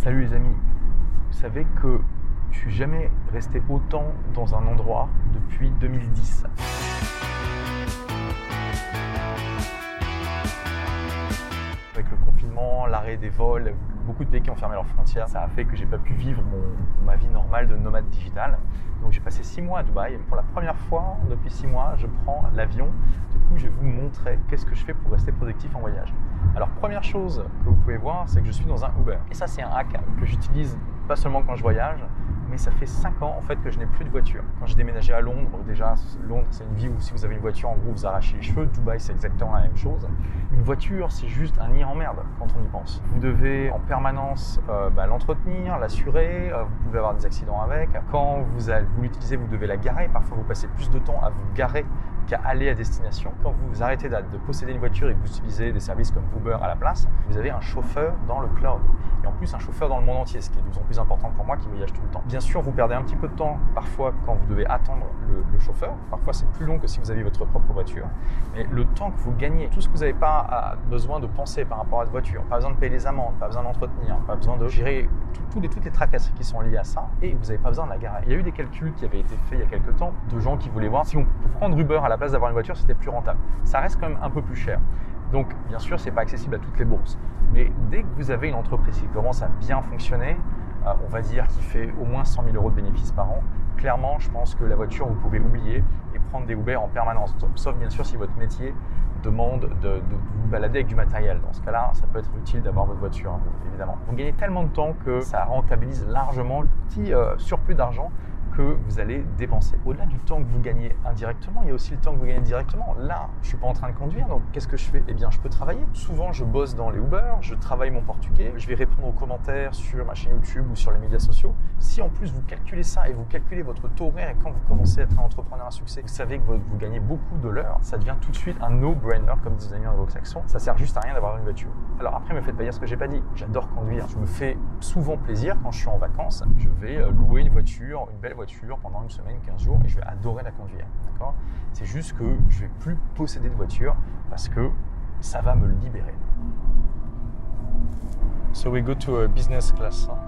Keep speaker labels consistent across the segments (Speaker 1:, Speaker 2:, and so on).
Speaker 1: Salut les amis, vous savez que je suis jamais resté autant dans un endroit depuis 2010. Avec le confinement, l'arrêt des vols, beaucoup de pays qui ont fermé leurs frontières, ça a fait que j'ai pas pu vivre ma vie normale de nomade digital. Donc j'ai passé six mois à Dubaï et pour la première fois depuis six mois, je prends l'avion. Du coup, je vais vous montrer qu'est-ce que je fais pour rester productif en voyage. Alors première chose que vous pouvez voir, c'est que je suis dans un Uber. Et ça, c'est un hack que j'utilise pas seulement quand je voyage, mais ça fait 5 ans en fait que je n'ai plus de voiture. Quand j'ai déménagé à Londres, déjà Londres c'est une ville où si vous avez une voiture en gros vous arrachez les cheveux, Dubaï c'est exactement la même chose. Une voiture c'est juste un nid en merde quand on y pense. Vous devez en permanence euh, bah, l'entretenir, l'assurer, euh, vous pouvez avoir des accidents avec. Quand vous, l'utilisez vous devez la garer, parfois vous passez plus de temps à vous garer qu'à aller à destination. Quand vous arrêtez de de posséder une voiture et que vous utilisez des services comme Uber à la place, vous avez un chauffeur dans le cloud. Et en plus un chauffeur dans le monde entier, ce qui est de plus en plus important pour moi qui voyage tout le temps. Bien sûr, vous perdez un petit peu de temps parfois quand vous devez attendre le, chauffeur. Parfois c'est plus long que si vous aviez votre propre voiture. Mais le temps que vous gagnez, tout ce que vous n'avez pas besoin de penser par rapport à votre voiture, pas besoin de payer les amendes, pas besoin d'entretenir, pas besoin de gérer tout- les- toutes les tracasseries qui sont liées à ça, et vous n'avez pas besoin de la garer. Il y a eu des calculs qui avaient été faits il y a quelques temps de gens qui voulaient voir si on pour prendre Uber à la place d'avoir une voiture, c'était plus rentable. Ça reste quand même un peu plus cher. Donc, bien sûr, c'est pas accessible à toutes les bourses. Mais dès que vous avez une entreprise qui commence à bien fonctionner, euh, on va dire qui fait au moins 100 000 euros de bénéfices par an, clairement, je pense que la voiture, vous pouvez oublier et prendre des Uber en permanence. Sauf bien sûr si votre métier demande de, vous balader avec du matériel. Dans ce cas-là, ça peut être utile d'avoir votre voiture, hein, évidemment. Vous gagnez tellement de temps que ça rentabilise largement le petit euh, surplus d'argent que vous allez dépenser. Au-delà du temps que vous gagnez indirectement, il y a aussi le temps que vous gagnez directement. Là, je suis pas en train de conduire, donc qu'est-ce que je fais? Eh bien, je peux travailler. Souvent, je bosse dans les Uber, je travaille mon portugais, je vais répondre aux commentaires sur ma chaîne YouTube ou sur les médias sociaux. Si en plus vous calculez ça et vous calculez votre taux horaire et quand vous commencez à être un entrepreneur à succès, vous savez que vous, vous gagnez beaucoup de l'heure, ça devient tout de suite un no-brainer, comme disent les amis anglo-saxons. Ça sert juste à rien d'avoir une voiture. Alors après, me faites pas dire ce que j'ai pas dit. J'adore conduire. Je me fais souvent plaisir quand je suis en vacances. Je vais euh, louer une voiture, une belle voiture pendant une semaine, 15 jours et je vais adorer la conduire. D'accord? C'est juste que je vais plus posséder de voiture parce que ça va me libérer. So we go to a business class. hein?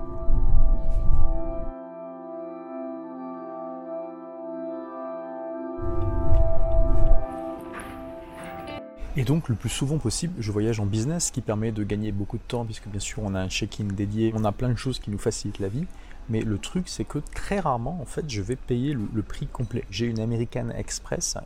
Speaker 1: Et donc, le plus souvent possible, je voyage en business, ce qui permet de gagner beaucoup de temps, puisque bien sûr, on a un check-in dédié, on a plein de choses qui nous facilitent la vie. Mais le truc, c'est que très rarement, en fait, je vais payer le, prix complet. J'ai une American Express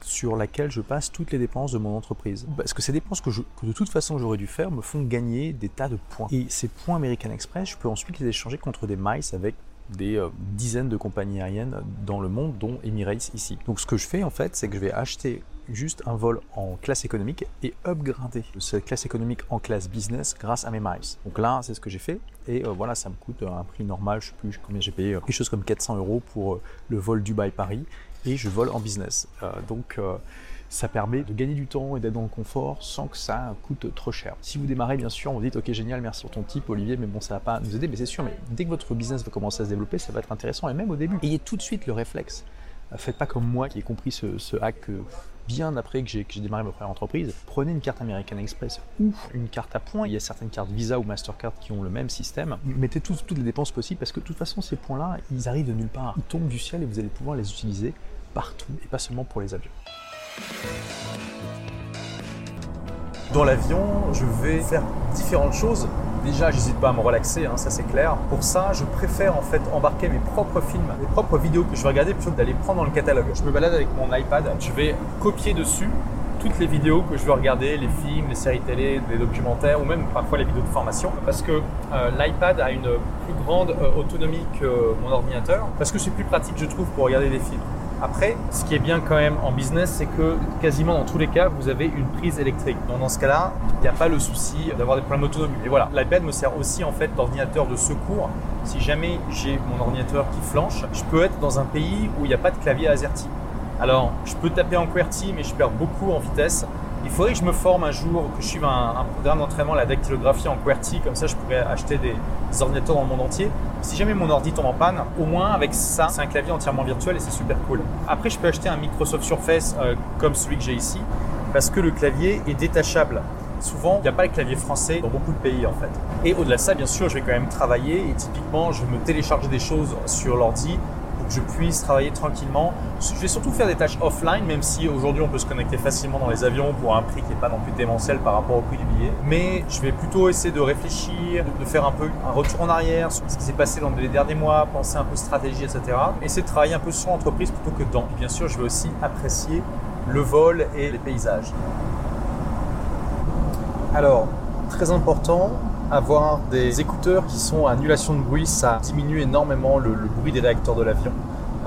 Speaker 1: sur laquelle je passe toutes les dépenses de mon entreprise. Parce que ces dépenses que de toute façon j'aurais dû faire me font gagner des tas de points. Et ces points American Express, je peux ensuite les échanger contre des miles avec des euh, dizaines de compagnies aériennes dans le monde, dont Emirates ici. Donc ce que je fais en fait, c'est que je vais acheter juste un vol en classe économique et upgrader cette classe économique en classe business grâce à mes miles. Donc là, c'est ce que j'ai fait. Et euh, voilà, ça me coûte un prix normal, je sais plus combien j'ai payé, euh, quelque chose comme 400 euros pour euh, le vol Dubaï-Paris. Et je vole en business. Euh, donc euh, ça permet de gagner du temps et d'être dans le confort sans que ça coûte trop cher. Si vous démarrez, bien sûr, vous dites ok génial, merci pour ton type Olivier, mais bon ça va pas nous aider, mais c'est sûr, mais dès que votre business va commencer à se développer, ça va être intéressant et même au début. Ayez tout de suite le réflexe. Euh, Faites pas comme moi qui ai compris ce, ce hack euh, bien après que j'ai démarré ma première entreprise. Prenez une carte American Express ou une carte à points. Il y a certaines cartes Visa ou Mastercard qui ont le même système. Mettez toutes, toutes les dépenses possibles parce que de toute façon ces points-là, ils arrivent de nulle part. Ils tombent du ciel et vous allez pouvoir les utiliser partout et pas seulement pour les avions. Dans l'avion, je vais faire différentes choses. Déjà, j'hésite pas à me relaxer, hein, ça c'est clair. Pour ça, je préfère en fait embarquer mes propres films, mes propres vidéos que je vais regarder plutôt que d'aller prendre dans le catalogue. Je me balade avec mon iPad, je vais copier dessus toutes les vidéos que je veux regarder, les films, les séries télé, des documentaires ou même parfois les vidéos de formation. Parce que euh, l'iPad a une plus grande euh, autonomie que mon ordinateur. Parce que c'est plus pratique, je trouve, pour regarder des films. Après, ce qui est bien quand même en business, c'est que quasiment dans tous les cas, vous avez une prise électrique. Donc dans ce cas-là, il n'y a pas le souci d'avoir des problèmes d'autonomie. Et voilà, l'iPad me sert aussi en fait d'ordinateur de secours. Si jamais j'ai mon ordinateur qui flanche, je peux être dans un pays où il n'y a pas de clavier AZERTY. Alors, je peux taper en QWERTY, mais je perds beaucoup en vitesse. Il faudrait que je me forme un jour, que je suive un, programme d'entraînement, la dactylographie en QWERTY, comme ça je pourrais acheter des, ordinateurs dans le monde entier. Si jamais mon ordi tombe en panne, au moins avec ça, c'est un clavier entièrement virtuel et c'est super cool. Après, je peux acheter un Microsoft Surface euh, comme celui que j'ai ici, parce que le clavier est détachable.
Speaker 2: souvent, il n'y a pas le clavier français dans beaucoup de pays en fait. Et au-delà de ça, bien sûr, je vais quand même travailler et typiquement, je vais me télécharger des choses sur l'ordi je puisse travailler tranquillement. Je vais surtout faire des tâches offline, même si aujourd'hui on peut se connecter facilement dans les avions pour un prix qui n'est pas non plus démentiel par rapport au prix du billet. Mais je vais plutôt essayer de réfléchir, de faire un peu un retour en arrière sur ce qui s'est passé dans les derniers mois, penser un peu stratégie, etc. Essayer de travailler un peu sur l'entreprise plutôt que dans. Et bien sûr, je vais aussi apprécier le vol et les paysages. Alors, très important, avoir des écouteurs qui sont à annulation de bruit, ça diminue énormément le, bruit des réacteurs de l'avion.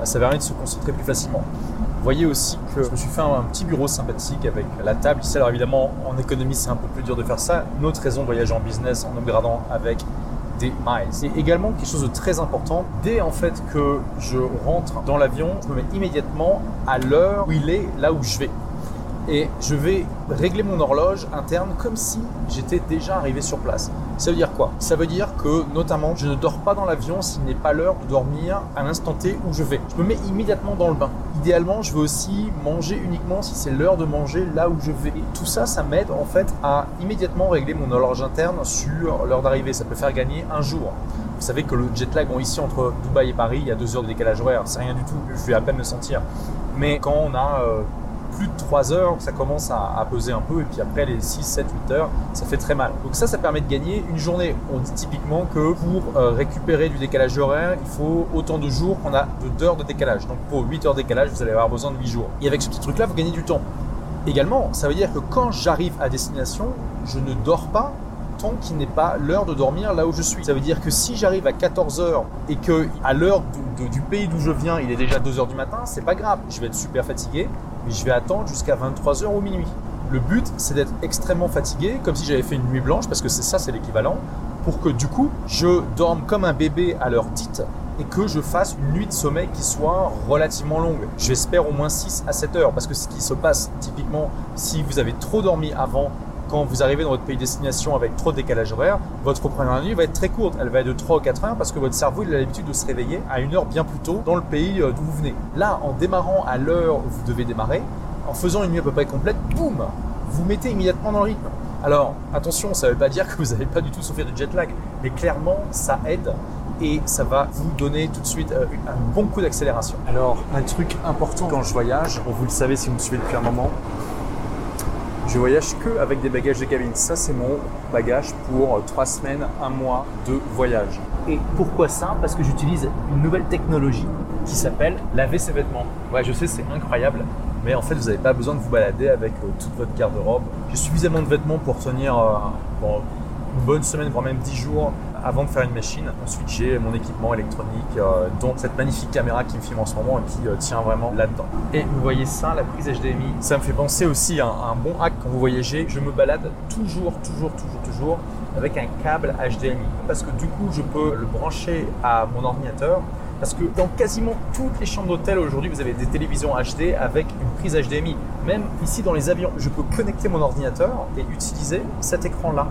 Speaker 2: Ça permet de se concentrer plus facilement. Vous voyez aussi que je me suis fait un, petit bureau sympathique avec la table ici. Alors évidemment, en économie, c'est un peu plus dur de faire ça. Une autre raison de voyager en business en upgradant avec des miles. Et également quelque chose de très important, dès en fait que je rentre dans l'avion, je me mets immédiatement à l'heure où il est là où je vais et je vais régler mon horloge interne comme si j'étais déjà arrivé sur place. Ça veut dire quoi? Ça veut dire que notamment je ne dors pas dans l'avion s'il n'est pas l'heure de dormir à l'instant T où je vais. Je me mets immédiatement dans le bain. Idéalement, je veux aussi manger uniquement si c'est l'heure de manger là où je vais. Tout ça, ça m'aide en fait à immédiatement régler mon horloge interne sur l'heure d'arrivée. Ça peut faire gagner un jour. Vous savez que le jet lag, bon, ici entre Dubaï et Paris, il y a deux heures de décalage horaire, c'est rien du tout, je vais à peine le sentir. Mais quand on a euh, plus de 3 heures, ça commence à, peser un peu, et puis après les 6, 7, 8 heures, ça fait très mal. Donc ça, ça permet de gagner une journée. On dit typiquement que pour euh, récupérer du décalage horaire, il faut autant de jours qu'on a d'heures de décalage. Donc pour 8 heures de décalage, vous allez avoir besoin de 8 jours. Et avec ce petit truc-là, vous gagnez du temps. Également, ça veut dire que quand j'arrive à destination, je ne dors pas tant qu'il n'est pas l'heure de dormir là où je suis. Ça veut dire que si j'arrive à 14h et que à l'heure du pays d'où je viens, il est déjà 2h du matin, c'est pas grave. Je vais être super fatigué, je vais attendre jusqu'à 23h ou minuit. Le but, c'est d'être extrêmement fatigué, comme si j'avais fait une nuit blanche, parce que c'est ça, c'est l'équivalent, pour que du coup, je dorme comme un bébé à l'heure dite et que je fasse une nuit de sommeil qui soit relativement longue. J'espère au moins 6 à 7 heures, parce que ce qui se passe typiquement, si vous avez trop dormi avant quand vous arrivez dans votre pays destination avec trop de décalage horaire, votre première nuit va être très courte. Elle va être de 3 ou 4 heures parce que votre cerveau a l'habitude de se réveiller à une heure bien plus tôt dans le pays euh, d'où vous venez. Là, en démarrant à l'heure où vous devez démarrer, en faisant une nuit à peu près complète, boum, vous mettez immédiatement dans le rythme. Alors, attention, ça ne veut pas dire que vous n'allez pas du tout souffrir de jet lag, mais clairement, ça aide et ça va vous donner tout de suite euh, un bon coup d'accélération. Alors, un truc important quand je voyage, vous le savez si vous me suivez depuis un moment, je voyage que avec des bagages de cabine. Ça, c'est mon bagage pour trois semaines, un mois de voyage.
Speaker 1: Et pourquoi ça? Parce que j'utilise une nouvelle technologie qui s'appelle laver ses vêtements. Ouais, je sais, c'est incroyable. Mais en fait, vous n'avez pas besoin de vous balader avec euh, toute votre garde-robe. J'ai suffisamment de vêtements pour tenir euh, une bonne semaine, voire même dix jours avant de faire une machine. Ensuite, j'ai mon équipement électronique, euh, dont cette magnifique caméra qui me filme en ce moment et qui euh, tient vraiment là-dedans. Et vous voyez ça, la prise HDMI, ça me fait penser aussi à un, bon hack quand vous voyagez. Je me balade toujours, toujours, toujours, toujours avec un câble HDMI parce que du coup, je peux le brancher à mon ordinateur. Parce que dans quasiment toutes les chambres d'hôtel aujourd'hui, vous avez des télévisions HD avec une prise HDMI. Même ici dans les avions, je peux connecter mon ordinateur et utiliser cet écran-là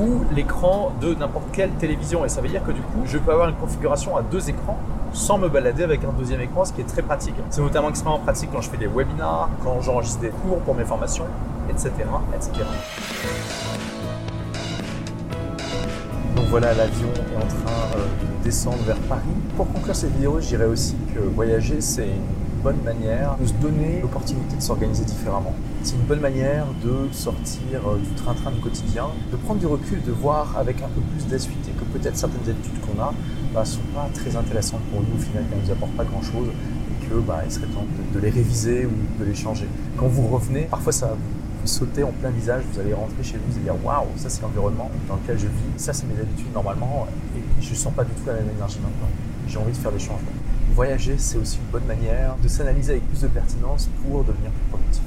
Speaker 1: ou l'écran de n'importe quelle télévision. Et ça veut dire que du coup, je peux avoir une configuration à deux écrans sans me balader avec un deuxième écran, ce qui est très pratique. C'est notamment extrêmement pratique quand je fais des webinars, quand j'enregistre des cours pour mes formations, etc. etc. Donc voilà, l'avion est en train euh, de descendre vers Paris. Pour conclure cette vidéo, je dirais aussi que voyager, c'est bonne manière de se donner l'opportunité de s'organiser différemment. C'est une bonne manière de sortir euh, du train-train du quotidien, de prendre du recul, de voir avec un peu plus d'acuité que peut-être certaines habitudes qu'on a ne bah, sont pas très intéressantes pour nous au final, qu'elles ne nous apportent pas grand-chose et que bah, il serait temps de, les réviser ou de les changer. Quand vous revenez, parfois ça va vous sauter en plein visage, vous allez rentrer chez vous, vous allez dire waouh, ça c'est l'environnement dans lequel je vis, ça c'est mes habitudes normalement et je ne sens pas du tout la même énergie maintenant. J'ai envie de faire des changements. Voyager, c'est aussi une bonne manière de s'analyser avec plus de pertinence pour devenir plus productif.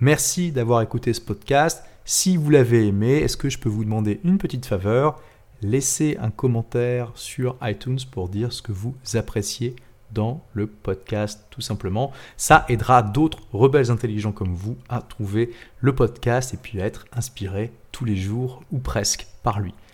Speaker 2: Merci d'avoir écouté ce podcast. Si vous l'avez aimé, est-ce que je peux vous demander une petite faveur? Laissez un commentaire sur iTunes pour dire ce que vous appréciez dans le podcast tout simplement. Ça aidera d'autres rebelles intelligents comme vous à trouver le podcast et puis à être inspirés tous les jours ou presque par lui.